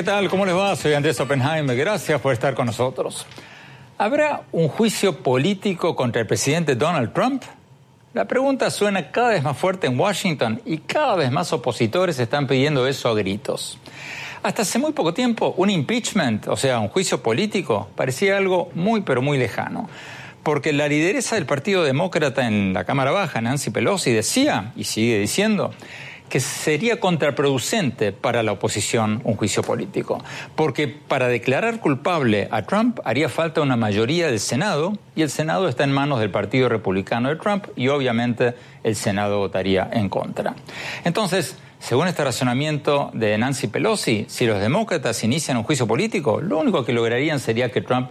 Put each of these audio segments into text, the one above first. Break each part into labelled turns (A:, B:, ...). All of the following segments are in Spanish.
A: ¿qué tal? ¿Cómo les va? Soy Andrés Oppenheimer. Gracias por estar con nosotros. ¿Habrá un juicio político contra el presidente Donald Trump? La pregunta suena cada vez más fuerte en Washington y cada vez más opositores están pidiendo eso a gritos. Hasta hace muy poco tiempo, un impeachment, o sea, un juicio político, parecía algo muy pero muy lejano. Porque la lideresa del Partido Demócrata en la Cámara Baja, Nancy Pelosi, decía, y sigue diciendo, que sería contraproducente para la oposición un juicio político, porque para declarar culpable a Trump haría falta una mayoría del Senado y el Senado está en manos del Partido Republicano de Trump y obviamente el Senado votaría en contra. Entonces, según este razonamiento de Nancy Pelosi, si los demócratas inician un juicio político, lo único que lograrían sería que Trump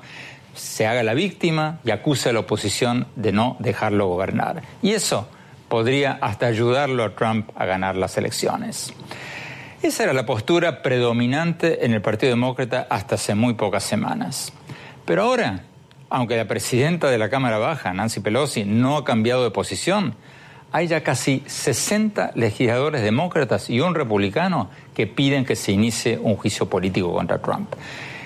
A: se haga la víctima y acuse a la oposición de no dejarlo gobernar. Y eso podría hasta ayudarlo a Trump a ganar las elecciones. Esa era la postura predominante en el Partido Demócrata hasta hace muy pocas semanas. Pero ahora, aunque la presidenta de la Cámara Baja, Nancy Pelosi, no ha cambiado de posición, hay ya casi 60 legisladores demócratas y un republicano que piden que se inicie un juicio político contra Trump.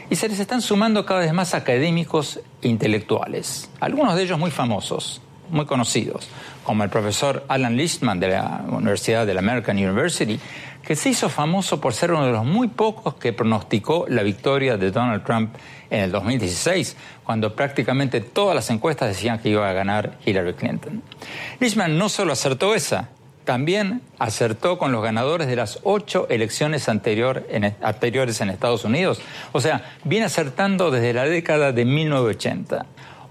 A: Y se les están sumando cada vez más académicos e intelectuales, algunos de ellos muy famosos, muy conocidos, como el profesor Alan Lichtman de la Universidad de la American University, que se hizo famoso por ser uno de los muy pocos que pronosticó la victoria de Donald Trump en el 2016, cuando prácticamente todas las encuestas decían que iba a ganar Hillary Clinton. Lichtman no solo acertó esa, también acertó con los ganadores de las ocho elecciones anterior en, anteriores en Estados Unidos. O sea, viene acertando desde la década de 1980.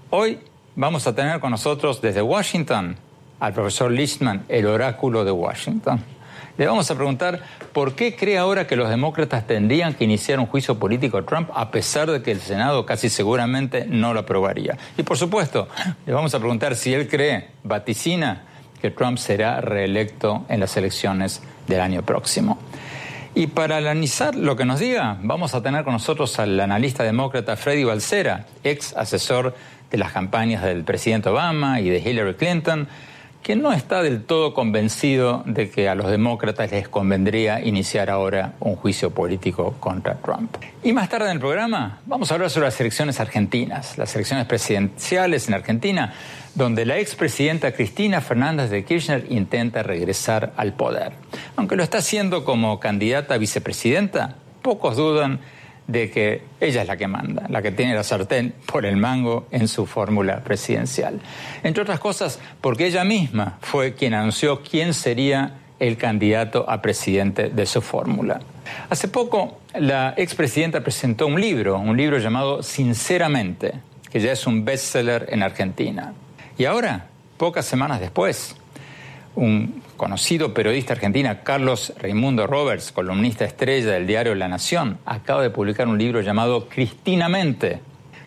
A: Hoy vamos a tener con nosotros desde Washington al profesor Lichtman, el oráculo de Washington. Le vamos a preguntar por qué cree ahora que los demócratas tendrían que iniciar un juicio político a Trump a pesar de que el Senado casi seguramente no lo aprobaría. Y por supuesto, le vamos a preguntar si él cree, vaticina, que Trump será reelecto en las elecciones del año próximo. Y para analizar lo que nos diga, vamos a tener con nosotros al analista demócrata Freddy Balcera, ex asesor de las campañas del presidente Obama y de Hillary Clinton que no está del todo convencido de que a los demócratas les convendría iniciar ahora un juicio político contra Trump. Y más tarde en el programa vamos a hablar sobre las elecciones argentinas, las elecciones presidenciales en Argentina, donde la expresidenta Cristina Fernández de Kirchner intenta regresar al poder. Aunque lo está haciendo como candidata a vicepresidenta, pocos dudan de que ella es la que manda, la que tiene la sartén por el mango en su fórmula presidencial. Entre otras cosas, porque ella misma fue quien anunció quién sería el candidato a presidente de su fórmula. Hace poco, la expresidenta presentó un libro, un libro llamado Sinceramente, que ya es un bestseller en Argentina. Y ahora, pocas semanas después, un conocido periodista argentina, Carlos Raimundo Roberts, columnista estrella del diario La Nación, acaba de publicar un libro llamado Cristinamente,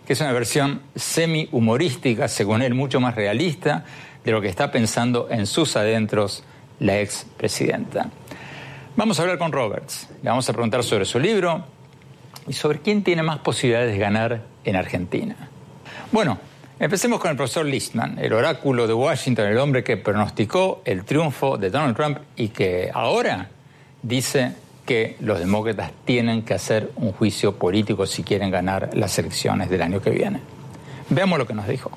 A: que es una versión semi-humorística, según él, mucho más realista de lo que está pensando en sus adentros la expresidenta. Vamos a hablar con Roberts, le vamos a preguntar sobre su libro y sobre quién tiene más posibilidades de ganar en Argentina. Bueno, Empecemos con el profesor Listman, el oráculo de Washington, el hombre que pronosticó el triunfo de Donald Trump y que ahora dice que los demócratas tienen que hacer un juicio político si quieren ganar las elecciones del año que viene. Veamos lo que nos dijo.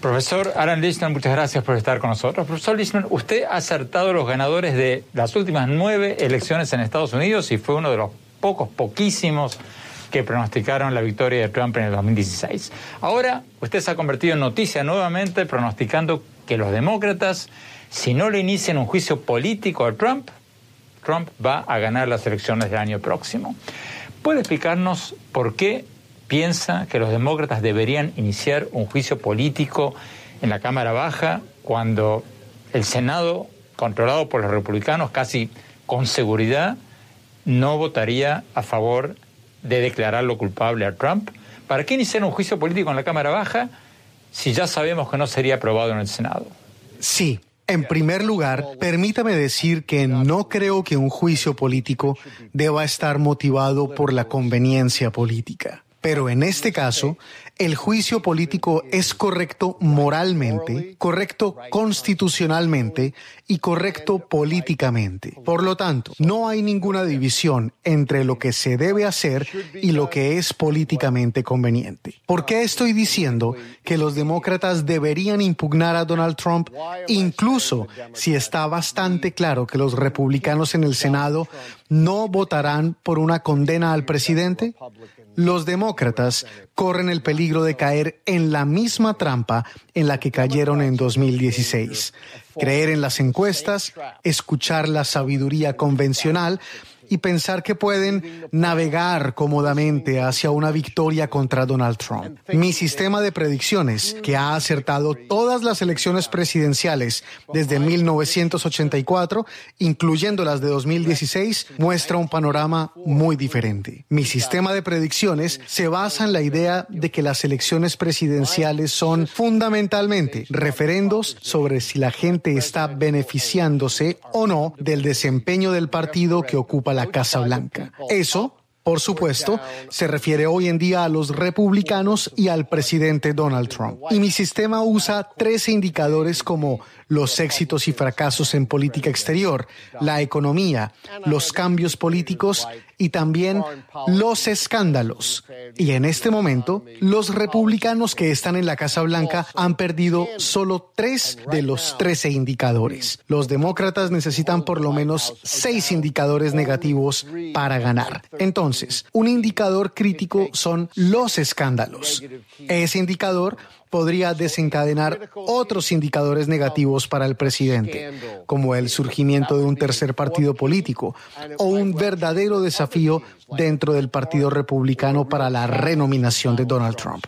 A: Profesor Alan Lishman, muchas gracias por estar con nosotros. Profesor Lishman, usted ha acertado los ganadores de las últimas nueve elecciones en Estados Unidos y fue uno de los pocos, poquísimos que pronosticaron la victoria de Trump en el 2016. Ahora usted se ha convertido en noticia nuevamente pronosticando que los demócratas, si no le inician un juicio político a Trump, Trump va a ganar las elecciones del año próximo. ¿Puede explicarnos por qué piensa que los demócratas deberían iniciar un juicio político en la Cámara Baja cuando el Senado, controlado por los republicanos casi con seguridad, no votaría a favor de declararlo culpable a Trump? ¿Para qué iniciar un juicio político en la Cámara Baja si ya sabemos que no sería aprobado en el Senado?
B: Sí. En primer lugar, permítame decir que no creo que un juicio político deba estar motivado por la conveniencia política. Pero en este caso, el juicio político es correcto moralmente, correcto constitucionalmente y correcto políticamente. Por lo tanto, no hay ninguna división entre lo que se debe hacer y lo que es políticamente conveniente. ¿Por qué estoy diciendo que los demócratas deberían impugnar a Donald Trump, incluso si está bastante claro que los republicanos en el Senado no votarán por una condena al presidente? Los corren el peligro de caer en la misma trampa en la que cayeron en 2016. Creer en las encuestas, escuchar la sabiduría convencional y pensar que pueden navegar cómodamente hacia una victoria contra Donald Trump. Mi sistema de predicciones, que ha acertado todas las elecciones presidenciales desde 1984, incluyendo las de 2016, muestra un panorama muy diferente. Mi sistema de predicciones se basa en la idea de que las elecciones presidenciales son fundamentalmente referendos sobre si la gente está beneficiándose o no del desempeño del partido que ocupa la Casa Blanca. Eso por supuesto, se refiere hoy en día a los republicanos y al presidente Donald Trump. Y mi sistema usa tres indicadores como los éxitos y fracasos en política exterior, la economía, los cambios políticos y también los escándalos. Y en este momento, los republicanos que están en la Casa Blanca han perdido solo tres de los trece indicadores. Los demócratas necesitan por lo menos seis indicadores negativos para ganar. Entonces, un indicador crítico son los escándalos. Ese indicador podría desencadenar otros indicadores negativos para el presidente, como el surgimiento de un tercer partido político o un verdadero desafío dentro del Partido Republicano para la renominación de Donald Trump.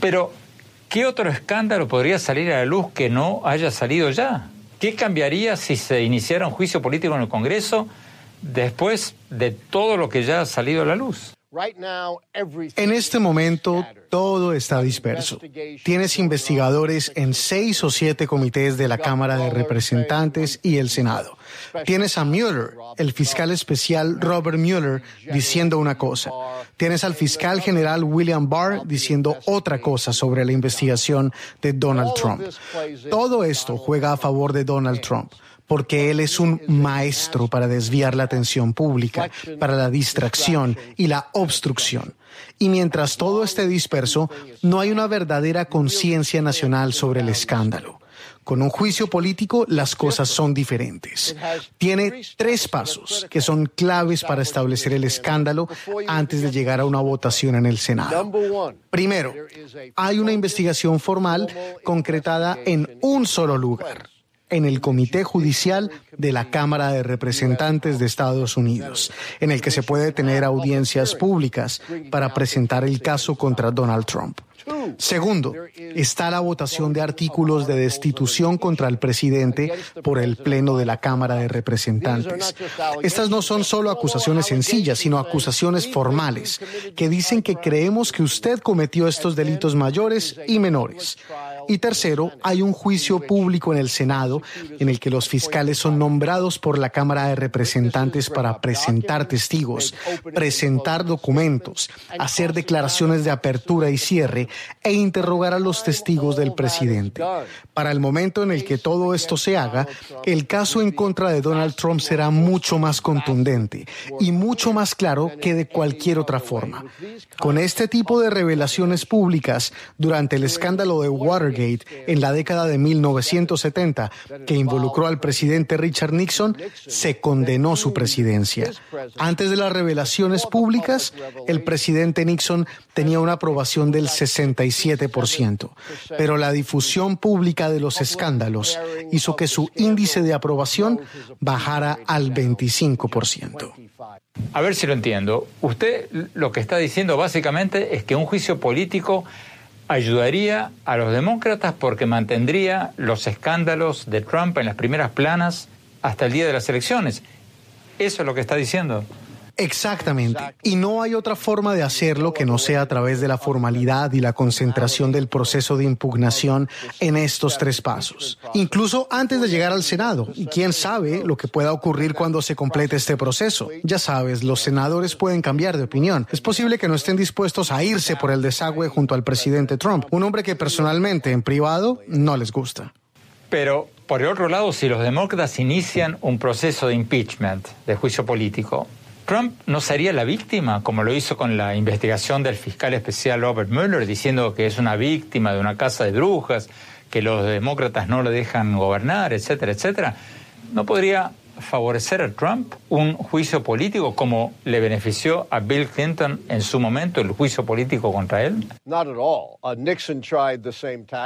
A: Pero, ¿qué otro escándalo podría salir a la luz que no haya salido ya? ¿Qué cambiaría si se iniciara un juicio político en el Congreso después de todo lo que ya ha salido a la luz?
B: En este momento todo está disperso. Tienes investigadores en seis o siete comités de la Cámara de Representantes y el Senado. Tienes a Mueller, el fiscal especial Robert Mueller, diciendo una cosa. Tienes al fiscal general William Barr diciendo otra cosa sobre la investigación de Donald Trump. Todo esto juega a favor de Donald Trump porque él es un maestro para desviar la atención pública, para la distracción y la obstrucción. Y mientras todo esté disperso, no hay una verdadera conciencia nacional sobre el escándalo. Con un juicio político las cosas son diferentes. Tiene tres pasos que son claves para establecer el escándalo antes de llegar a una votación en el Senado. Primero, hay una investigación formal concretada en un solo lugar en el Comité Judicial de la Cámara de Representantes de Estados Unidos, en el que se puede tener audiencias públicas para presentar el caso contra Donald Trump. Segundo, está la votación de artículos de destitución contra el presidente por el Pleno de la Cámara de Representantes. Estas no son solo acusaciones sencillas, sino acusaciones formales, que dicen que creemos que usted cometió estos delitos mayores y menores. Y tercero, hay un juicio público en el Senado en el que los fiscales son nombrados por la Cámara de Representantes para presentar testigos, presentar documentos, hacer declaraciones de apertura y cierre e interrogar a los testigos del presidente. Para el momento en el que todo esto se haga, el caso en contra de Donald Trump será mucho más contundente y mucho más claro que de cualquier otra forma. Con este tipo de revelaciones públicas durante el escándalo de Watergate, en la década de 1970, que involucró al presidente Richard Nixon, se condenó su presidencia. Antes de las revelaciones públicas, el presidente Nixon tenía una aprobación del 67%, pero la difusión pública de los escándalos hizo que su índice de aprobación bajara al 25%.
A: A ver si lo entiendo. Usted lo que está diciendo básicamente es que un juicio político ayudaría a los demócratas porque mantendría los escándalos de Trump en las primeras planas hasta el día de las elecciones. Eso es lo que está diciendo.
B: Exactamente. Y no hay otra forma de hacerlo que no sea a través de la formalidad y la concentración del proceso de impugnación en estos tres pasos. Incluso antes de llegar al Senado. Y quién sabe lo que pueda ocurrir cuando se complete este proceso. Ya sabes, los senadores pueden cambiar de opinión. Es posible que no estén dispuestos a irse por el desagüe junto al presidente Trump, un hombre que personalmente, en privado, no les gusta.
A: Pero, por el otro lado, si los demócratas inician un proceso de impeachment, de juicio político, Trump no sería la víctima, como lo hizo con la investigación del fiscal especial Robert Mueller, diciendo que es una víctima de una casa de brujas, que los demócratas no le dejan gobernar, etcétera, etcétera. ¿No podría favorecer a Trump un juicio político como le benefició a Bill Clinton en su momento el juicio político contra él?
B: Uh,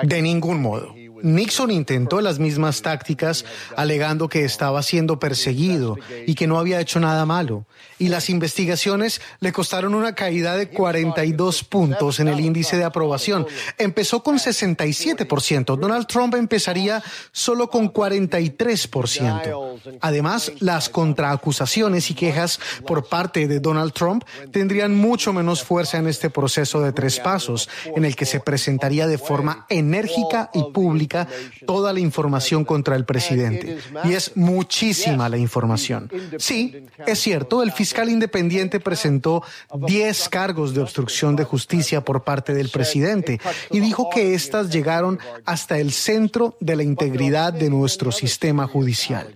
B: de ningún modo. Nixon intentó las mismas tácticas alegando que estaba siendo perseguido y que no había hecho nada malo. Y las investigaciones le costaron una caída de 42 puntos en el índice de aprobación. Empezó con 67%. Donald Trump empezaría solo con 43%. Además, las contraacusaciones y quejas por parte de Donald Trump tendrían mucho menos fuerza en este proceso de tres pasos, en el que se presentaría de forma enérgica y pública toda la información contra el presidente. Y es muchísima la información. Sí, es cierto, el fiscal independiente presentó 10 cargos de obstrucción de justicia por parte del presidente y dijo que éstas llegaron hasta el centro de la integridad de nuestro sistema judicial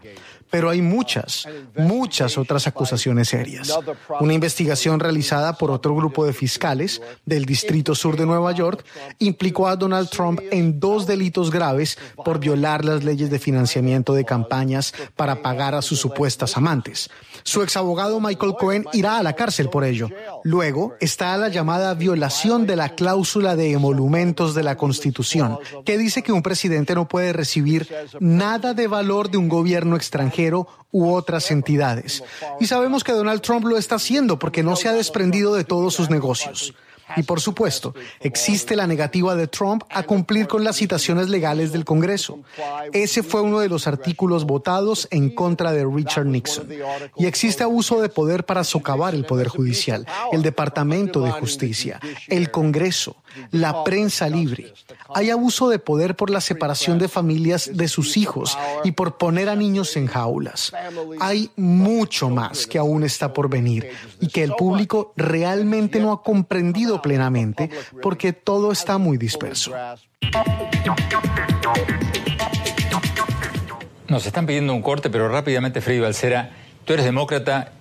B: pero hay muchas, muchas otras acusaciones serias. Una investigación realizada por otro grupo de fiscales del Distrito Sur de Nueva York implicó a Donald Trump en dos delitos graves por violar las leyes de financiamiento de campañas para pagar a sus supuestas amantes. Su exabogado Michael Cohen irá a la cárcel por ello. Luego está la llamada violación de la cláusula de emolumentos de la Constitución, que dice que un presidente no puede recibir nada de valor de un gobierno extranjero u otras entidades. Y sabemos que Donald Trump lo está haciendo porque no se ha desprendido de todos sus negocios. Y por supuesto, existe la negativa de Trump a cumplir con las citaciones legales del Congreso. Ese fue uno de los artículos votados en contra de Richard Nixon. Y existe abuso de poder para socavar el Poder Judicial, el Departamento de Justicia, el Congreso, la prensa libre. Hay abuso de poder por la separación de familias de sus hijos y por poner a niños en jaulas. Hay mucho más que aún está por venir y que el público realmente no ha comprendido plenamente porque todo está muy disperso.
A: Nos están pidiendo un corte, pero rápidamente, Freddy Balcera, tú eres demócrata.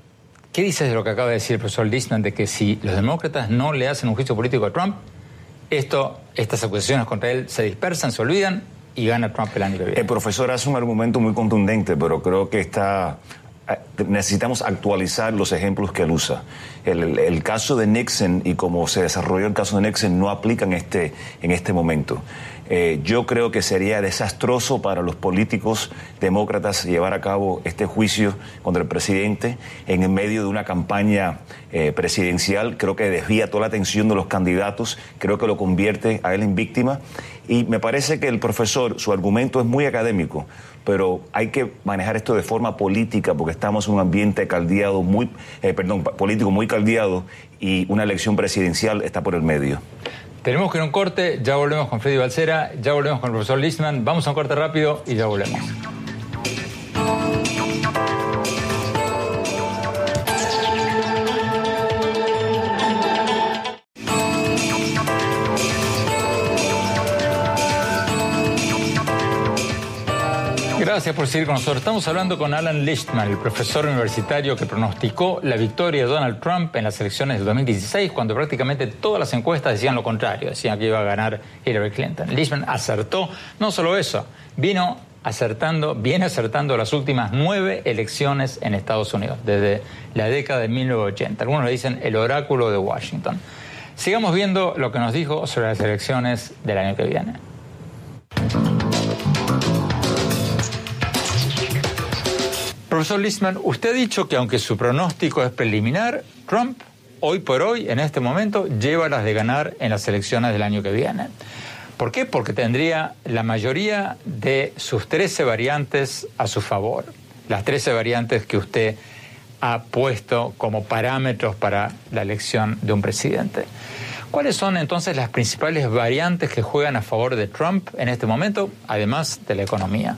A: ¿Qué dices de lo que acaba de decir el profesor Lisman de que si los demócratas no le hacen un juicio político a Trump, esto, estas acusaciones contra él se dispersan, se olvidan y gana Trump el año que viene?
C: El profesor hace un argumento muy contundente, pero creo que está eh, necesitamos actualizar los ejemplos que él usa. El, caso de Nixon y cómo se desarrolló el caso de Nixon no aplica en este, en este momento. Eh, yo creo que sería desastroso para los políticos demócratas llevar a cabo este juicio contra el presidente en medio de una campaña eh, presidencial. Creo que desvía toda la atención de los candidatos, creo que lo convierte a él en víctima. Y me parece que el profesor, su argumento es muy académico pero hay que manejar esto de forma política porque estamos en un ambiente caldeado muy, eh, perdón, político muy caldeado y una elección presidencial está por el medio.
A: Tenemos que ir a un corte, ya volvemos con Freddy Balcera, ya volvemos con el profesor Listman, vamos a un corte rápido y ya volvemos. Gracias por seguir con nosotros. Estamos hablando con Alan Lichtman, el profesor universitario que pronosticó la victoria de Donald Trump en las elecciones de 2016, cuando prácticamente todas las encuestas decían lo contrario, decían que iba a ganar Hillary Clinton. Lichtman acertó, no solo eso, vino acertando, viene acertando las últimas nueve elecciones en Estados Unidos, desde la década de 1980. Algunos le dicen el oráculo de Washington. Sigamos viendo lo que nos dijo sobre las elecciones del año que viene. Profesor Lisman, usted ha dicho que aunque su pronóstico es preliminar, Trump hoy por hoy, en este momento, lleva las de ganar en las elecciones del año que viene. ¿Por qué? Porque tendría la mayoría de sus 13 variantes a su favor. Las 13 variantes que usted ha puesto como parámetros para la elección de un presidente. ¿Cuáles son entonces las principales variantes que juegan a favor de Trump en este momento, además de la economía?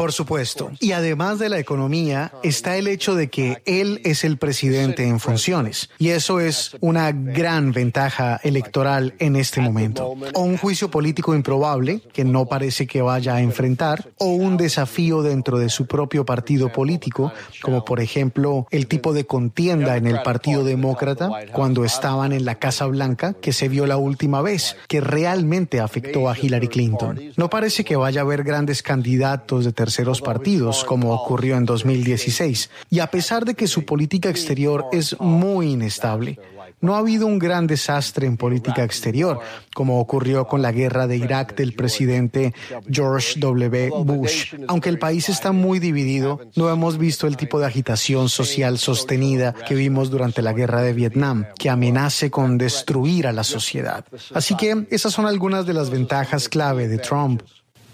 B: Por supuesto. Y además de la economía, está el hecho de que él es el presidente en funciones. Y eso es una gran ventaja electoral en este momento. O un juicio político improbable, que no parece que vaya a enfrentar, o un desafío dentro de su propio partido político, como por ejemplo el tipo de contienda en el Partido Demócrata cuando estaban en la Casa Blanca, que se vio la última vez, que realmente afectó a Hillary Clinton. No parece que vaya a haber grandes candidatos de tercer terceros partidos, como ocurrió en 2016. Y a pesar de que su política exterior es muy inestable, no ha habido un gran desastre en política exterior, como ocurrió con la guerra de Irak del presidente George W. Bush. Aunque el país está muy dividido, no hemos visto el tipo de agitación social sostenida que vimos durante la guerra de Vietnam, que amenace con destruir a la sociedad. Así que esas son algunas de las ventajas clave de Trump.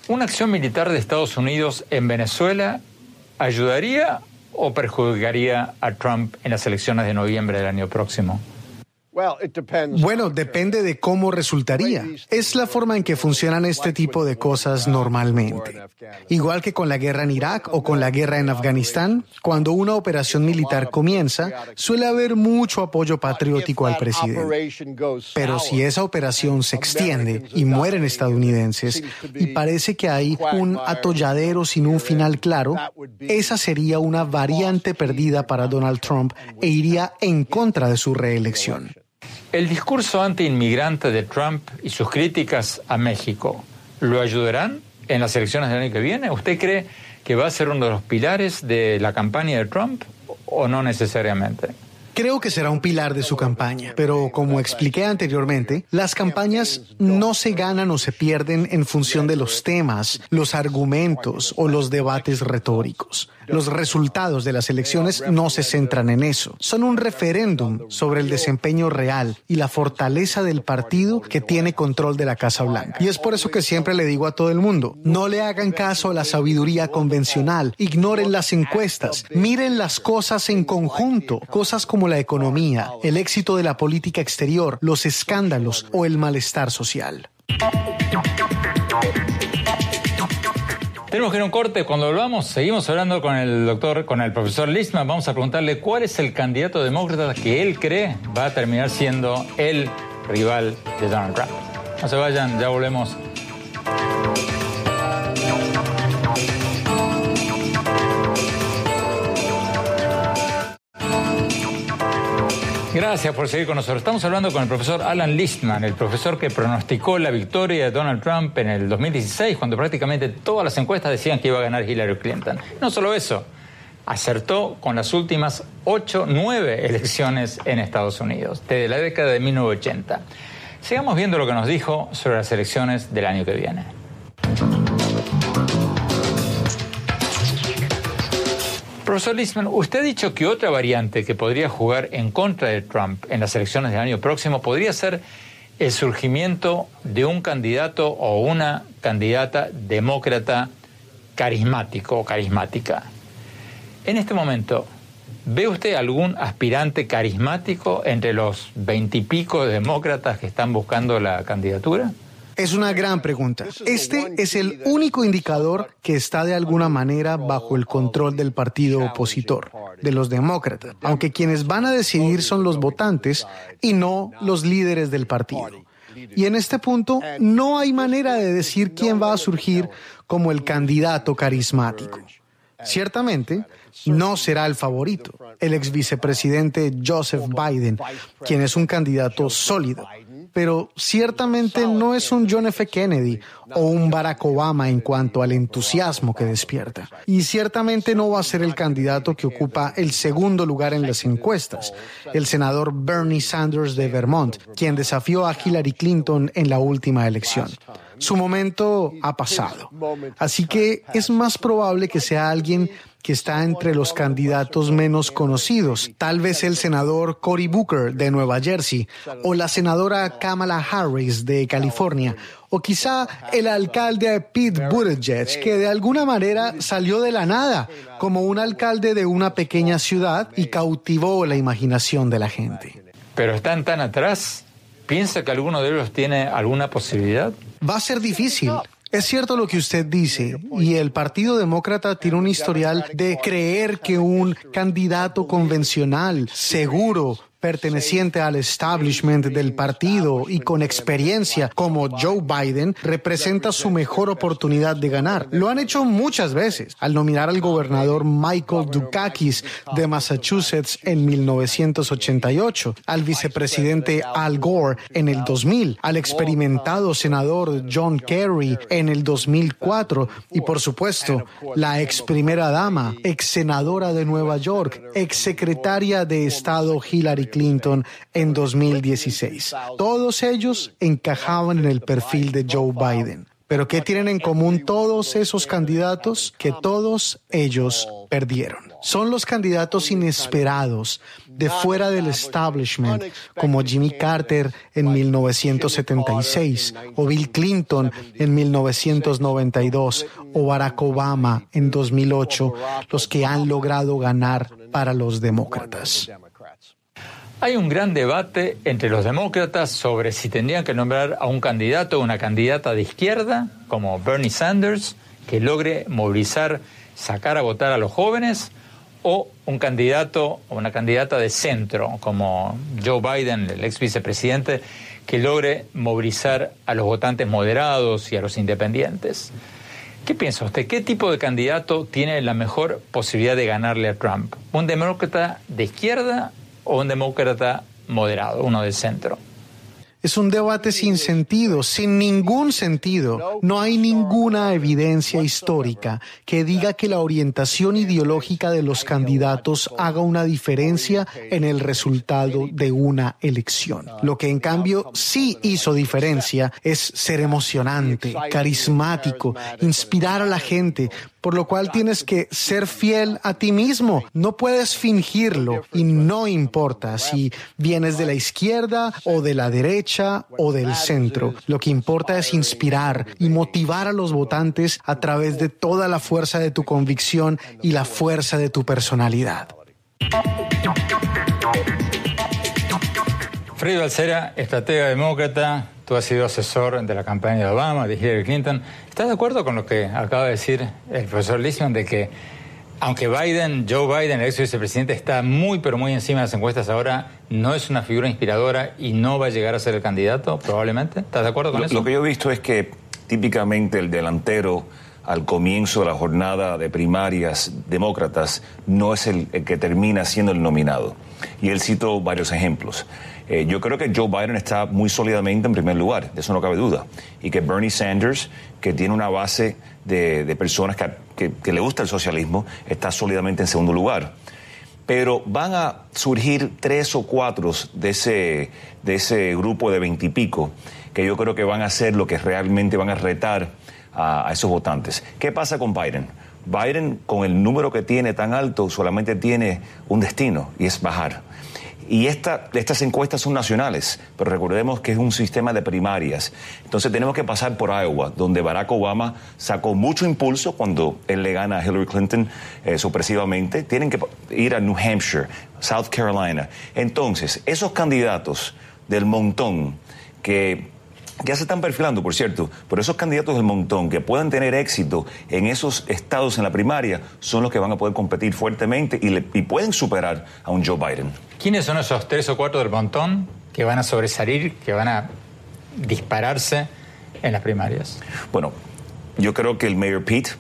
A: ¿Una acción militar de Estados Unidos en Venezuela ayudaría o perjudicaría a Trump en las elecciones de noviembre del año próximo?
B: Bueno, depende de cómo resultaría. Es la forma en que funcionan este tipo de cosas normalmente. Igual que con la guerra en Irak o con la guerra en Afganistán, cuando una operación militar comienza, suele haber mucho apoyo patriótico al presidente. Pero si esa operación se extiende y mueren estadounidenses y parece que hay un atolladero sin un final claro, esa sería una variante perdida para Donald Trump e iría en contra de su reelección.
A: ¿El discurso anti-inmigrante de Trump y sus críticas a México lo ayudarán en las elecciones del año que viene? ¿Usted cree que va a ser uno de los pilares de la campaña de Trump o no necesariamente?
B: Creo que será un pilar de su campaña, pero como expliqué anteriormente, las campañas no se ganan o se pierden en función de los temas, los argumentos o los debates retóricos. Los resultados de las elecciones no se centran en eso. Son un referéndum sobre el desempeño real y la fortaleza del partido que tiene control de la Casa Blanca. Y es por eso que siempre le digo a todo el mundo, no le hagan caso a la sabiduría convencional, ignoren las encuestas, miren las cosas en conjunto, cosas como la economía, el éxito de la política exterior, los escándalos o el malestar social.
A: Tenemos que ir un corte. Cuando volvamos, seguimos hablando con el doctor, con el profesor Listman. Vamos a preguntarle cuál es el candidato demócrata que él cree va a terminar siendo el rival de Donald Trump. No se vayan, ya volvemos. Gracias por seguir con nosotros. Estamos hablando con el profesor Alan Listman, el profesor que pronosticó la victoria de Donald Trump en el 2016, cuando prácticamente todas las encuestas decían que iba a ganar Hillary Clinton. No solo eso, acertó con las últimas ocho, nueve elecciones en Estados Unidos, desde la década de 1980. Sigamos viendo lo que nos dijo sobre las elecciones del año que viene. Profesor Lisman, usted ha dicho que otra variante que podría jugar en contra de Trump en las elecciones del año próximo podría ser el surgimiento de un candidato o una candidata demócrata carismático o carismática. En este momento, ¿ve usted algún aspirante carismático entre los veintipico demócratas que están buscando la candidatura?
B: Es una gran pregunta. Este es el único indicador que está de alguna manera bajo el control del partido opositor, de los demócratas, aunque quienes van a decidir son los votantes y no los líderes del partido. Y en este punto no hay manera de decir quién va a surgir como el candidato carismático. Ciertamente, no será el favorito, el ex vicepresidente Joseph Biden, quien es un candidato sólido, pero ciertamente no es un John F. Kennedy o un Barack Obama en cuanto al entusiasmo que despierta. Y ciertamente no va a ser el candidato que ocupa el segundo lugar en las encuestas, el senador Bernie Sanders de Vermont, quien desafió a Hillary Clinton en la última elección. Su momento ha pasado. Así que es más probable que sea alguien que está entre los candidatos menos conocidos, tal vez el senador Cory Booker de Nueva Jersey o la senadora Kamala Harris de California o quizá el alcalde Pete Buttigieg, que de alguna manera salió de la nada como un alcalde de una pequeña ciudad y cautivó la imaginación de la gente.
A: Pero están tan atrás. ¿Piensa que alguno de ellos tiene alguna posibilidad?
B: Va a ser difícil. Es cierto lo que usted dice, y el Partido Demócrata tiene un historial de creer que un candidato convencional, seguro, perteneciente al establishment del partido y con experiencia como Joe Biden representa su mejor oportunidad de ganar. Lo han hecho muchas veces al nominar al gobernador Michael Dukakis de Massachusetts en 1988, al vicepresidente Al Gore en el 2000, al experimentado senador John Kerry en el 2004 y por supuesto la ex primera dama, ex senadora de Nueva York, ex secretaria de Estado Hillary Clinton en 2016. Todos ellos encajaban en el perfil de Joe Biden. Pero ¿qué tienen en común todos esos candidatos? Que todos ellos perdieron. Son los candidatos inesperados de fuera del establishment, como Jimmy Carter en 1976, o Bill Clinton en 1992, o Barack Obama en 2008, los que han logrado ganar para los demócratas.
A: Hay un gran debate entre los demócratas sobre si tendrían que nombrar a un candidato o una candidata de izquierda, como Bernie Sanders, que logre movilizar, sacar a votar a los jóvenes, o un candidato o una candidata de centro, como Joe Biden, el ex vicepresidente, que logre movilizar a los votantes moderados y a los independientes. ¿Qué piensa usted? ¿Qué tipo de candidato tiene la mejor posibilidad de ganarle a Trump? ¿Un demócrata de izquierda o un demócrata moderado, uno del centro.
B: Es un debate sin sentido, sin ningún sentido. No hay ninguna evidencia histórica que diga que la orientación ideológica de los candidatos haga una diferencia en el resultado de una elección. Lo que en cambio sí hizo diferencia es ser emocionante, carismático, inspirar a la gente, por lo cual tienes que ser fiel a ti mismo. No puedes fingirlo y no importa si vienes de la izquierda o de la derecha o del centro. Lo que importa es inspirar y motivar a los votantes a través de toda la fuerza de tu convicción y la fuerza de tu personalidad.
A: Freddy Balcera, estratega demócrata, Tú has sido asesor de la campaña de Obama, de Hillary Clinton. ¿Estás de acuerdo con lo que acaba de decir el profesor Lisman de que aunque Biden, Joe Biden, el ex vicepresidente, está muy pero muy encima de las encuestas ahora, no es una figura inspiradora y no va a llegar a ser el candidato, probablemente? ¿Estás de acuerdo con eso?
C: Lo que yo he visto es que típicamente el delantero al comienzo de la jornada de primarias demócratas no es el, el que termina siendo el nominado. Y él citó varios ejemplos. Eh, yo creo que Joe Biden está muy sólidamente en primer lugar, de eso no cabe duda. Y que Bernie Sanders, que tiene una base de, personas que, le gusta el socialismo, está sólidamente en segundo lugar. Pero van a surgir tres o cuatro de ese, de ese grupo de veintipico que yo creo que van a ser lo que realmente van a retar a esos votantes. ¿Qué pasa con Biden? Biden, con el número que tiene tan alto, solamente tiene un destino y es bajar. Y estas encuestas son nacionales, pero recordemos que es un sistema de primarias. Entonces tenemos que pasar por Iowa, donde Barack Obama sacó mucho impulso cuando él le gana a Hillary Clinton eh, supresivamente. Tienen que ir a New Hampshire, South Carolina. Entonces, esos candidatos del montón que ya se están perfilando, por cierto, pero esos candidatos del montón que puedan tener éxito en esos estados en la primaria son los que van a poder competir fuertemente y, y pueden superar a un Joe Biden.
A: ¿Quiénes son esos tres o cuatro del montón que van a sobresalir, que van a dispararse en las primarias?
C: Bueno, yo creo que el mayor Pete,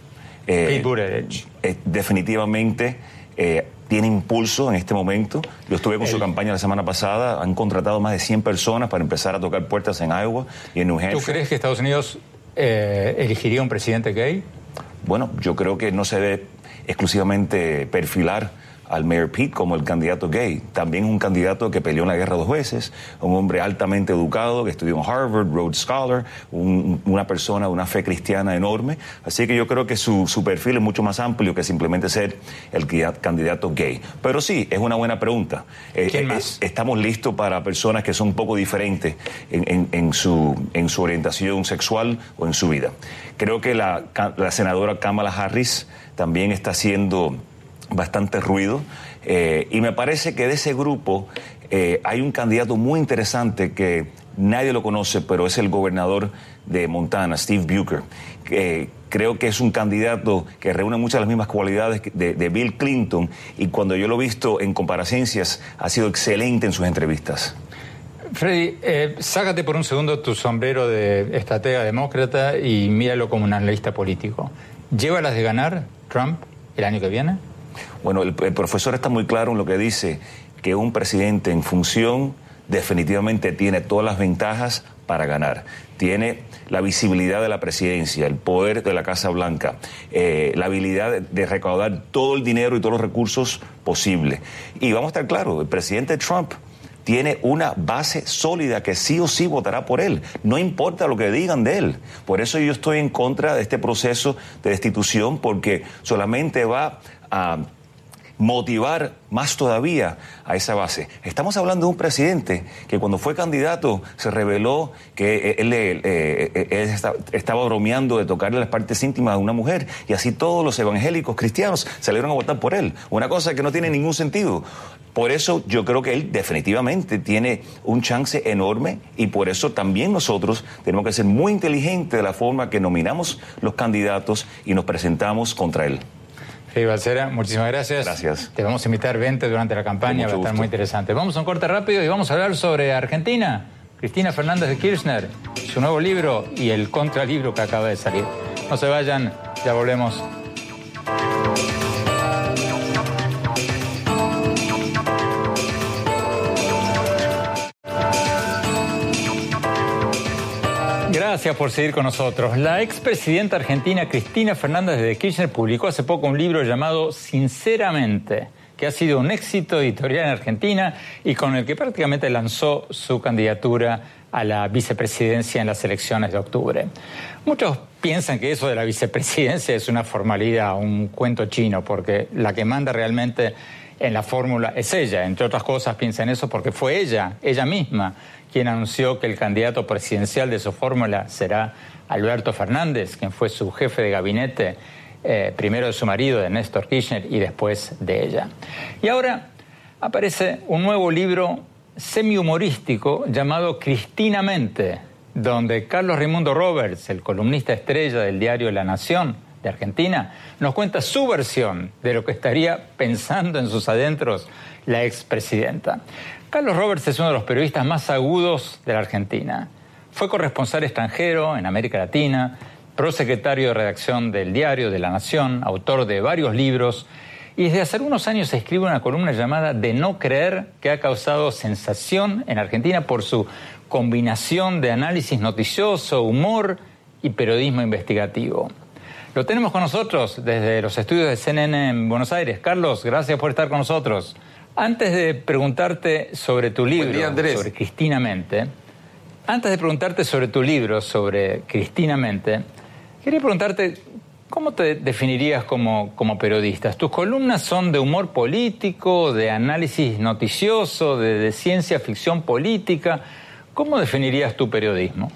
A: eh, Pete Buttigieg.
C: Eh, definitivamente eh, tiene impulso en este momento. Yo estuve con su campaña la semana pasada, han contratado más de 100 personas para empezar a tocar puertas en Iowa y en New Hampshire.
A: ¿Tú crees que Estados Unidos elegiría un presidente gay?
C: Bueno, yo creo que no se debe exclusivamente perfilar al Mayor Pete como el candidato gay. También un candidato que peleó en la guerra dos veces, un hombre altamente educado, que estudió en Harvard, Rhodes Scholar, una persona de una fe cristiana enorme. Así que yo creo que su, perfil es mucho más amplio que simplemente ser el candidato gay. Pero sí, es una buena pregunta.
A: Eh, ¿Quién
C: eh,
A: más?
C: estamos listos para personas que son un poco diferentes en, su, en su orientación sexual o en su vida. Creo que la, la senadora Kamala Harris también está haciendo bastante ruido. Eh, y me parece que de ese grupo eh, hay un candidato muy interesante que nadie lo conoce, pero es el gobernador de Montana, Steve Bucher. que creo que es un candidato que reúne muchas de las mismas cualidades de, Bill Clinton y cuando yo lo he visto en comparaciones ha sido excelente en sus entrevistas.
A: Freddy, eh, sácate por un segundo tu sombrero de estratega demócrata y míralo como un analista político. ¿Lleva de ganar Trump el año que viene?
C: Bueno, el, profesor está muy claro en lo que dice, que un presidente en función definitivamente tiene todas las ventajas para ganar. Tiene la visibilidad de la presidencia, el poder de la Casa Blanca, eh, la habilidad de, recaudar todo el dinero y todos los recursos posibles. Y vamos a estar claros, el presidente Trump tiene una base sólida que sí o sí votará por él. No importa lo que digan de él. Por eso yo estoy en contra de este proceso de destitución porque solamente va a motivar más todavía a esa base. Estamos hablando de un presidente que cuando fue candidato se reveló que él, estaba bromeando de tocarle las partes íntimas a una mujer y así todos los evangélicos cristianos salieron a votar por él. Una cosa que no tiene ningún sentido. Por eso yo creo que él definitivamente tiene un chance enorme y por eso también nosotros tenemos que ser muy inteligentes de la forma que nominamos los candidatos y nos presentamos contra él.
A: Balcera, muchísimas gracias.
C: Gracias.
A: Te vamos a invitar 20 durante la campaña, va a estar muy interesante. Vamos a un corte rápido y vamos a hablar sobre Argentina. Cristina Fernández de Kirchner, su nuevo libro y el contralibro que acaba de salir. No se vayan, ya volvemos. Gracias por seguir con nosotros. La expresidenta argentina Cristina Fernández de Kirchner publicó hace poco un libro llamado Sinceramente, que ha sido un éxito editorial en Argentina y con el que prácticamente lanzó su candidatura a la vicepresidencia en las elecciones de octubre. Muchos piensan que eso de la vicepresidencia es una formalidad, un cuento chino, porque la que manda realmente en la fórmula es ella. Entre otras cosas, piensan eso porque fue ella, ella misma, quien anunció que el candidato presidencial de su fórmula será Alberto Fernández, quien fue su jefe de gabinete, eh, primero de su marido, de Néstor Kirchner, y después de ella. Y ahora aparece un nuevo libro semi-humorístico llamado Cristinamente, donde Carlos Raimundo Roberts, el columnista estrella del diario La Nación, Argentina, nos cuenta su versión de lo que estaría pensando en sus adentros la expresidenta. Carlos Roberts es uno de los periodistas más agudos de la Argentina. Fue corresponsal extranjero en América Latina, prosecretario de redacción del diario de La Nación, autor de varios libros y desde hace algunos años escribe una columna llamada De no creer que ha causado sensación en Argentina por su combinación de análisis noticioso, humor y periodismo investigativo. Lo tenemos con nosotros desde los estudios de CNN en Buenos Aires. Carlos, gracias por estar con nosotros. Antes de preguntarte sobre tu libro, sobre Cristina Mente, antes de preguntarte sobre tu libro, sobre Cristina Mente, quería preguntarte ¿Cómo te definirías como, como, periodista? ¿Tus columnas son de humor político, de análisis noticioso, de, de, ciencia ficción política? ¿Cómo definirías tu periodismo?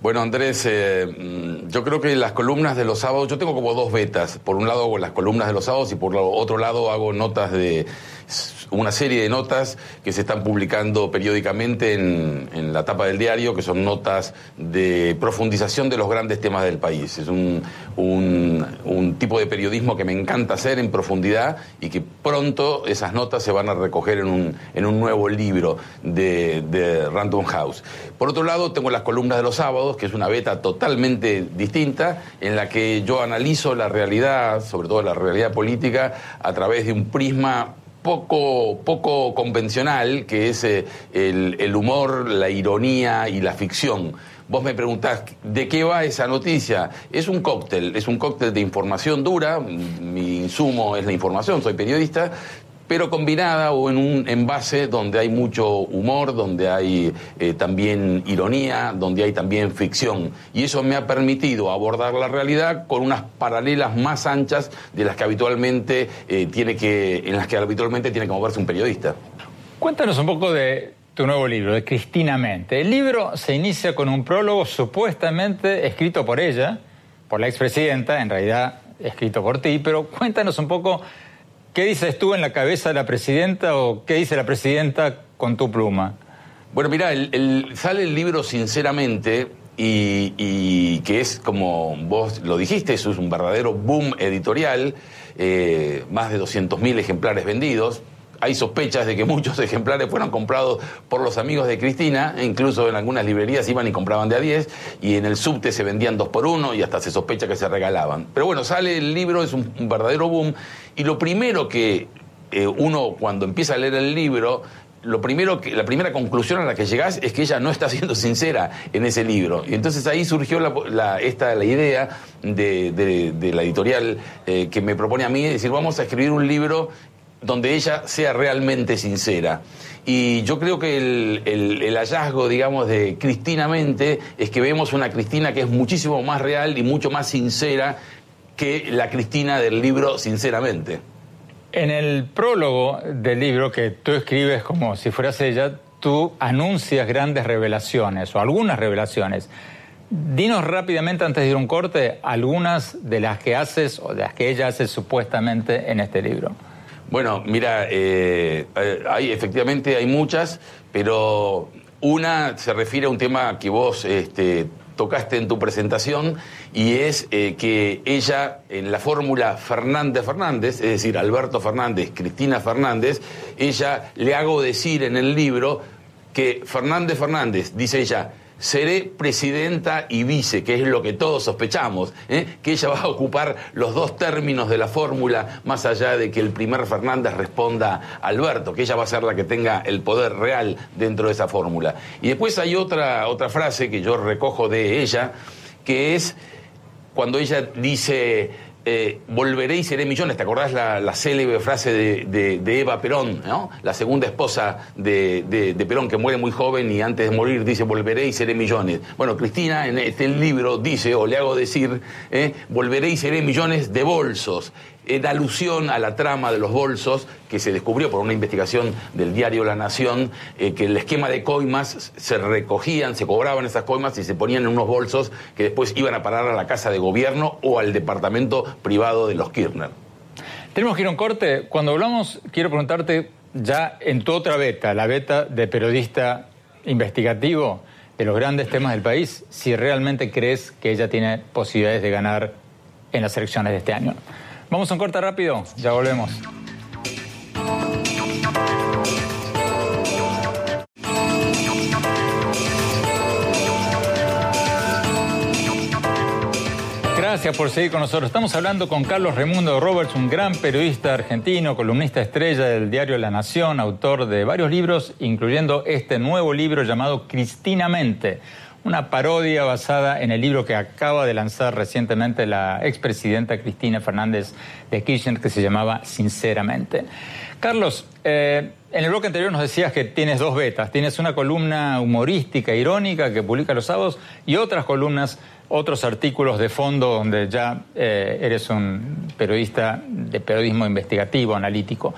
D: Bueno, Andrés, eh, mm, yo creo que las columnas de los sábados, yo tengo como dos betas. Por un lado hago las columnas de los sábados y por otro lado hago notas de una serie de notas que se están publicando periódicamente en, la tapa del diario, que son notas de profundización de los grandes temas del país. Es un, tipo de periodismo que me encanta hacer en profundidad y que pronto esas notas se van a recoger en un, en un nuevo libro de, de Random House. Por otro lado, tengo las columnas de los sábados, que es una beta totalmente distinta, en la que yo analizo la realidad, sobre todo la realidad política, a través de un prisma poco, poco convencional, que es eh, el, humor, la ironía y la ficción. vos me preguntás, ¿de qué va esa noticia? Es un cóctel, es un cóctel de información dura, mi insumo es la información, soy periodista, pero combinada o en un envase donde hay mucho humor, donde hay eh, también ironía, donde hay también ficción. Y eso me ha permitido abordar la realidad con unas paralelas más anchas de las que habitualmente eh, tiene que, en las que habitualmente tiene que moverse un periodista.
A: Cuéntanos un poco de tu nuevo libro, de Cristina Mente. El libro se inicia con un prólogo supuestamente escrito por ella, por la expresidenta, en realidad escrito por ti, pero cuéntanos un poco ¿Qué dices tú en la cabeza de la presidenta o qué dice la presidenta con tu pluma?
D: Bueno, mira, sale el libro sinceramente y, que es como vos lo dijiste, es un verdadero boom editorial, eh, más de 200.000 ejemplares vendidos hay sospechas de que muchos ejemplares fueron comprados por los amigos de Cristina, incluso en algunas librerías iban y compraban de a 10, y en el subte se vendían dos por uno y hasta se sospecha que se regalaban. Pero bueno, sale el libro, es un, verdadero boom, y lo primero que eh, uno cuando empieza a leer el libro lo primero que, la primera conclusión a la que llegás es que ella no está siendo sincera en ese libro. Y entonces ahí surgió la, esta, la idea de, la editorial eh, que me propone a mí, decir, vamos a escribir un libro donde ella sea realmente sincera. Y yo creo que el, hallazgo, digamos, de Cristinamente es que vemos una Cristina que es muchísimo más real y mucho más sincera que la Cristina del libro, sinceramente.
A: En el prólogo del libro que tú escribes como si fueras ella, tú anuncias grandes revelaciones o algunas revelaciones. Dinos rápidamente, antes de ir a un corte, algunas de las que haces o de las que ella hace supuestamente en este libro.
D: Bueno, mira, eh, eh, hay, efectivamente hay muchas, pero una se refiere a un tema que vos este, tocaste en tu presentación y es eh, que ella en la fórmula Fernández Fernández, es decir, Alberto Fernández, Cristina Fernández, ella le hago decir en el libro que Fernández Fernández, dice ella, seré presidenta y vice, que es lo que todos sospechamos, ¿eh? que ella va a ocupar los dos términos de la fórmula, más allá de que el primer Fernández responda a Alberto, que ella va a ser la que tenga el poder real dentro de esa fórmula. Y después hay otra, otra frase que yo recojo de ella, que es cuando ella dice eh, volveré y seré millones. ¿Te acordás la, célebre frase de, Eva Perón, la segunda esposa de, Perón, que muere muy joven y antes de morir dice volveré y seré millones? Bueno, Cristina en este libro dice, o le hago decir, ¿eh? volveré y seré millones de bolsos en alusión a la trama de los bolsos que se descubrió por una investigación del diario La Nación, eh, que el esquema de coimas se recogían, se cobraban esas coimas y se ponían en unos bolsos que después iban a parar a la casa de gobierno o al departamento privado de los Kirchner.
A: Tenemos que ir a un corte. Cuando hablamos, quiero preguntarte ya en tu otra beta, la beta de periodista investigativo de los grandes temas del país, si realmente crees que ella tiene posibilidades de ganar en las elecciones de este año. Vamos a un corte rápido, ya volvemos. Gracias por seguir con nosotros. Estamos hablando con Carlos Raimundo Roberts, un gran periodista argentino, columnista estrella del diario La Nación, autor de varios libros, incluyendo este nuevo libro llamado Cristinamente una parodia basada en el libro que acaba de lanzar recientemente la expresidenta Cristina Fernández de Kirchner, que se llamaba Sinceramente. Carlos, eh, en el bloque anterior nos decías que tienes dos betas. Tienes una columna humorística, irónica, que publica los sábados, y otras columnas, otros artículos de fondo donde ya eh, eres un periodista de periodismo investigativo, analítico.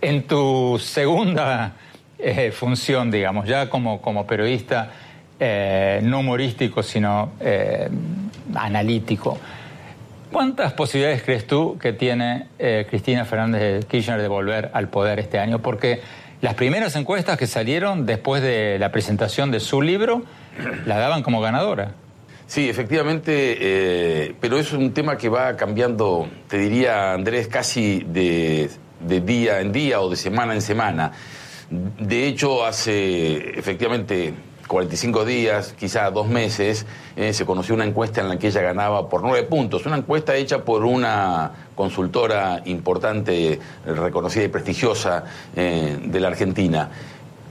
A: En tu segunda eh, función, digamos, ya como, como periodista, eh, no humorístico, sino eh, analítico. ¿Cuántas posibilidades crees tú que tiene eh, Cristina Fernández de Kirchner de volver al poder este año? Porque las primeras encuestas que salieron después de la presentación de su libro la daban como ganadora.
D: Sí, efectivamente, pero es un tema que va cambiando, te diría Andrés, casi de, de día en día o de semana en semana. De hecho, hace efectivamente 45 días, quizá dos meses, eh, se conoció una encuesta en la que ella ganaba por nueve puntos. Una encuesta hecha por una consultora importante, reconocida y prestigiosa eh, de la Argentina.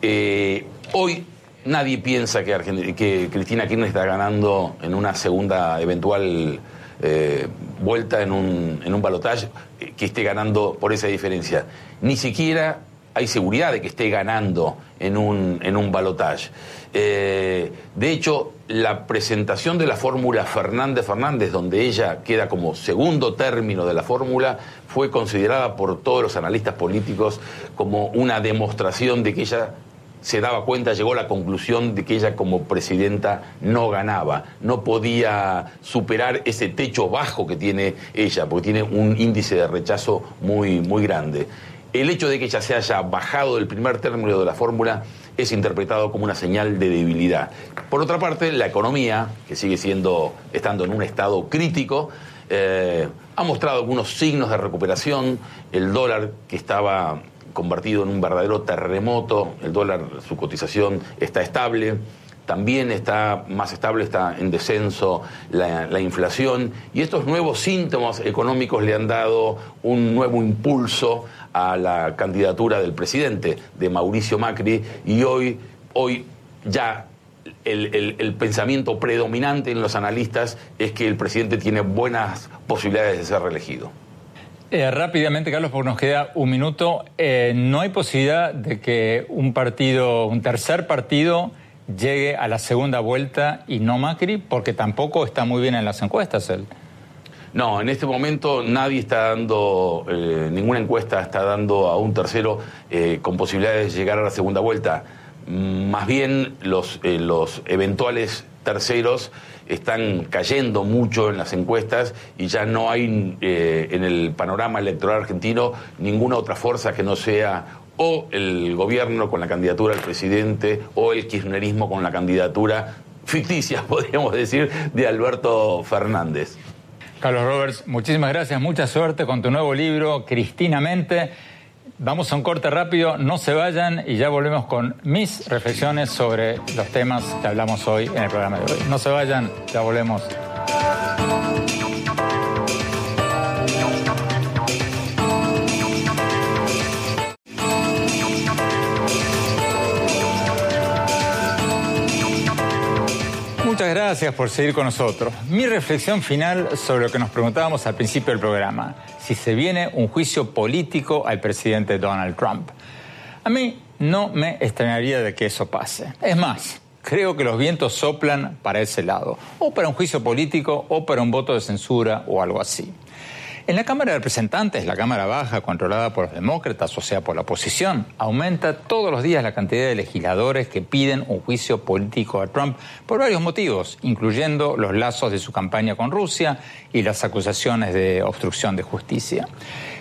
D: Eh, hoy nadie piensa que, Cristina Kirchner está ganando en una segunda eventual eh, vuelta en un, en un balotaje eh, que esté ganando por esa diferencia. Ni siquiera hay seguridad de que esté ganando en un, en un balotaje. Eh, de hecho, la presentación de la fórmula Fernández-Fernández, donde ella queda como segundo término de la fórmula, fue considerada por todos los analistas políticos como una demostración de que ella se daba cuenta, llegó a la conclusión de que ella como presidenta no ganaba, no podía superar ese techo bajo que tiene ella, porque tiene un índice de rechazo muy, muy grande. El hecho de que ella se haya bajado del primer término de la fórmula es interpretado como una señal de debilidad. Por otra parte, la economía, que sigue siendo, estando en un estado crítico, eh, ha mostrado algunos signos de recuperación. El dólar, que estaba convertido en un verdadero terremoto, el dólar, su cotización está estable, también está más estable, está en descenso la, inflación y estos nuevos síntomas económicos le han dado un nuevo impulso a la candidatura del presidente, de Mauricio Macri, y hoy, hoy ya el, pensamiento predominante en los analistas es que el presidente tiene buenas posibilidades de ser reelegido.
A: Eh, rápidamente, Carlos, porque nos queda un minuto. Eh, ¿No hay posibilidad de que un partido, un tercer partido, llegue a la segunda vuelta y no Macri? Porque tampoco está muy bien en las encuestas él.
D: No, en este momento nadie está dando, eh, ninguna encuesta está dando a un tercero con posibilidades de llegar a la segunda vuelta. Más bien los, los eventuales terceros están cayendo mucho en las encuestas y ya no hay eh, en el panorama electoral argentino ninguna otra fuerza que no sea o el gobierno con la candidatura del presidente o el kirchnerismo con la candidatura ficticia, podríamos decir, de Alberto Fernández.
A: Carlos Roberts, muchísimas gracias, mucha suerte con tu nuevo libro, Cristinamente. Vamos a un corte rápido, no se vayan y ya volvemos con mis reflexiones sobre los temas que hablamos hoy en el programa de hoy. No se vayan, ya volvemos. Muchas gracias por seguir con nosotros. Mi reflexión final sobre lo que nos preguntábamos al principio del programa, si se viene un juicio político al presidente Donald Trump. A mí no me extrañaría de que eso pase. Es más, creo que los vientos soplan para ese lado, o para un juicio político o para un voto de censura o algo así. En la Cámara de Representantes, la Cámara Baja, controlada por los demócratas, o sea, por la oposición, aumenta todos los días la cantidad de legisladores que piden un juicio político a Trump por varios motivos, incluyendo los lazos de su campaña con Rusia y las acusaciones de obstrucción de justicia.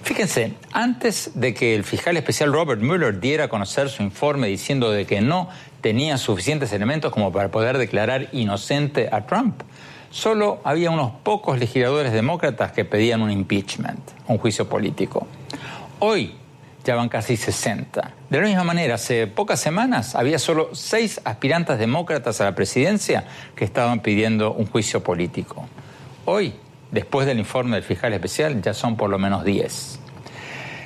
A: Fíjense, antes de que el fiscal especial Robert Mueller diera a conocer su informe diciendo de que no tenía suficientes elementos como para poder declarar inocente a Trump, solo había unos pocos legisladores demócratas que pedían un impeachment, un juicio político. Hoy ya van casi 60. De la misma manera, hace pocas semanas había solo seis aspirantes demócratas a la presidencia que estaban pidiendo un juicio político. Hoy, después del informe del fiscal especial, ya son por lo menos 10.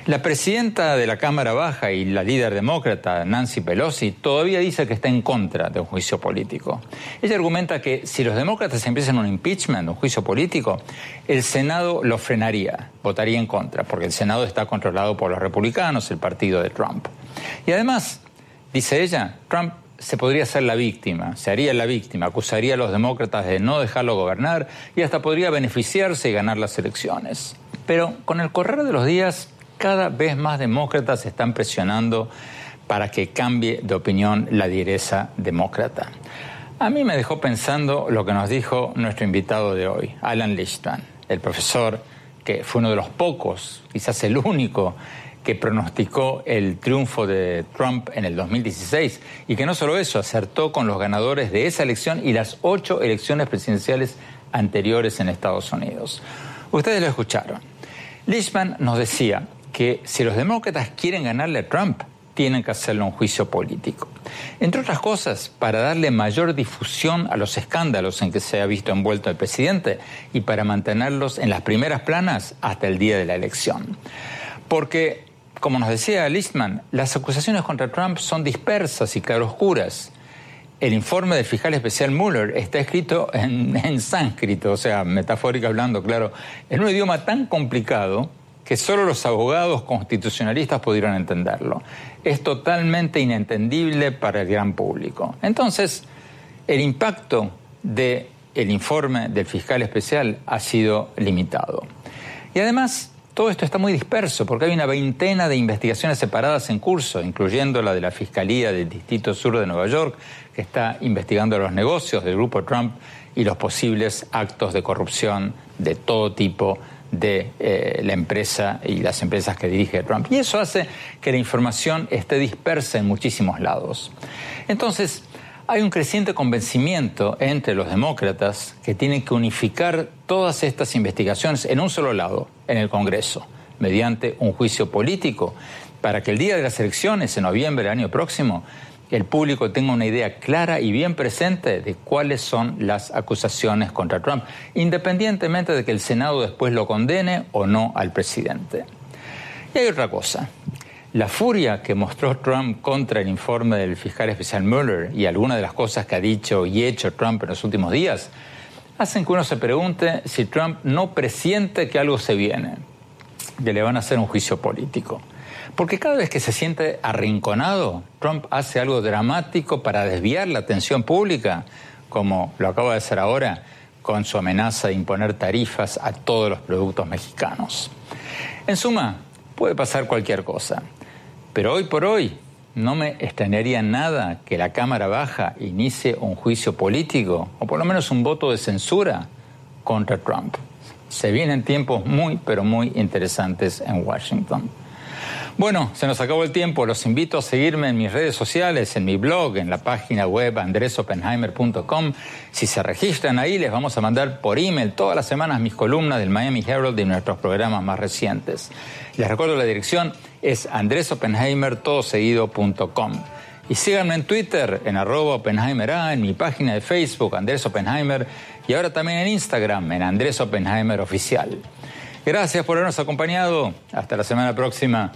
A: La presidenta de la Cámara Baja y la líder demócrata, Nancy Pelosi, todavía dice que está en contra de un juicio político. Ella argumenta que si los demócratas empiezan un impeachment, un juicio político, el Senado lo frenaría, votaría en contra, porque el Senado está controlado por los republicanos, el partido de Trump. Y además, dice ella, Trump se podría hacer la víctima, se haría la víctima, acusaría a los demócratas de no dejarlo gobernar y hasta podría beneficiarse y ganar las elecciones. Pero con el correr de los días, cada vez más demócratas están presionando para que cambie de opinión la direza demócrata. A mí me dejó pensando lo que nos dijo nuestro invitado de hoy, Alan Lichtman, el profesor que fue uno de los pocos, quizás el único, que pronosticó el triunfo de Trump en el 2016 y que no solo eso, acertó con los ganadores de esa elección y las ocho elecciones presidenciales anteriores en Estados Unidos. Ustedes lo escucharon. Lichtman nos decía, que si los demócratas quieren ganarle a Trump, tienen que hacerle un juicio político. Entre otras cosas, para darle mayor difusión a los escándalos en que se ha visto envuelto el presidente y para mantenerlos en las primeras planas hasta el día de la elección. Porque, como nos decía Listman, las acusaciones contra Trump son dispersas y claroscuras. el informe del fiscal especial Mueller está escrito en, sánscrito, o sea, metafórica hablando, claro, en un idioma tan complicado que solo los abogados constitucionalistas pudieron entenderlo. Es totalmente inentendible para el gran público. Entonces, el impacto del informe del fiscal especial ha sido limitado. Y además, todo esto está muy disperso porque hay una veintena de investigaciones separadas en curso, incluyendo la de la Fiscalía del Distrito Sur de Nueva York, que está investigando los negocios del Grupo Trump y los posibles actos de corrupción de todo tipo de eh, la empresa y las empresas que dirige Trump. Y eso hace que la información esté dispersa en muchísimos lados. Entonces, hay un creciente convencimiento entre los demócratas que tienen que unificar todas estas investigaciones en un solo lado, en el Congreso, mediante un juicio político, para que el día de las elecciones, en noviembre del año próximo, el público tenga una idea clara y bien presente de cuáles son las acusaciones contra Trump, independientemente de que el Senado después lo condene o no al presidente. Y hay otra cosa. La furia que mostró Trump contra el informe del fiscal especial Mueller y algunas de las cosas que ha dicho y hecho Trump en los últimos días hacen que uno se pregunte si Trump no presiente que algo se viene, que le van a hacer un juicio político. Porque cada vez que se siente arrinconado, Trump hace algo dramático para desviar la atención pública, como lo acaba de hacer ahora con su amenaza de imponer tarifas a todos los productos mexicanos. En suma, puede pasar cualquier cosa. Pero hoy por hoy no me extrañaría nada que la Cámara Baja inicie un juicio político o por lo menos un voto de censura contra Trump. Se vienen tiempos muy, pero muy interesantes en Washington. Bueno, se nos acabó el tiempo. Los invito a seguirme en mis redes sociales, en mi blog, en la página web andresopenheimer.com. Si se registran ahí, les vamos a mandar por email todas las semanas mis columnas del Miami Herald y nuestros programas más recientes. Les recuerdo la dirección es andresopenheimer.com. Y síganme en Twitter, en arroba Oppenheimer en mi página de Facebook, Andrés Oppenheimer, y ahora también en Instagram, en Andrés Oppenheimer Oficial. Gracias por habernos acompañado. Hasta la semana próxima.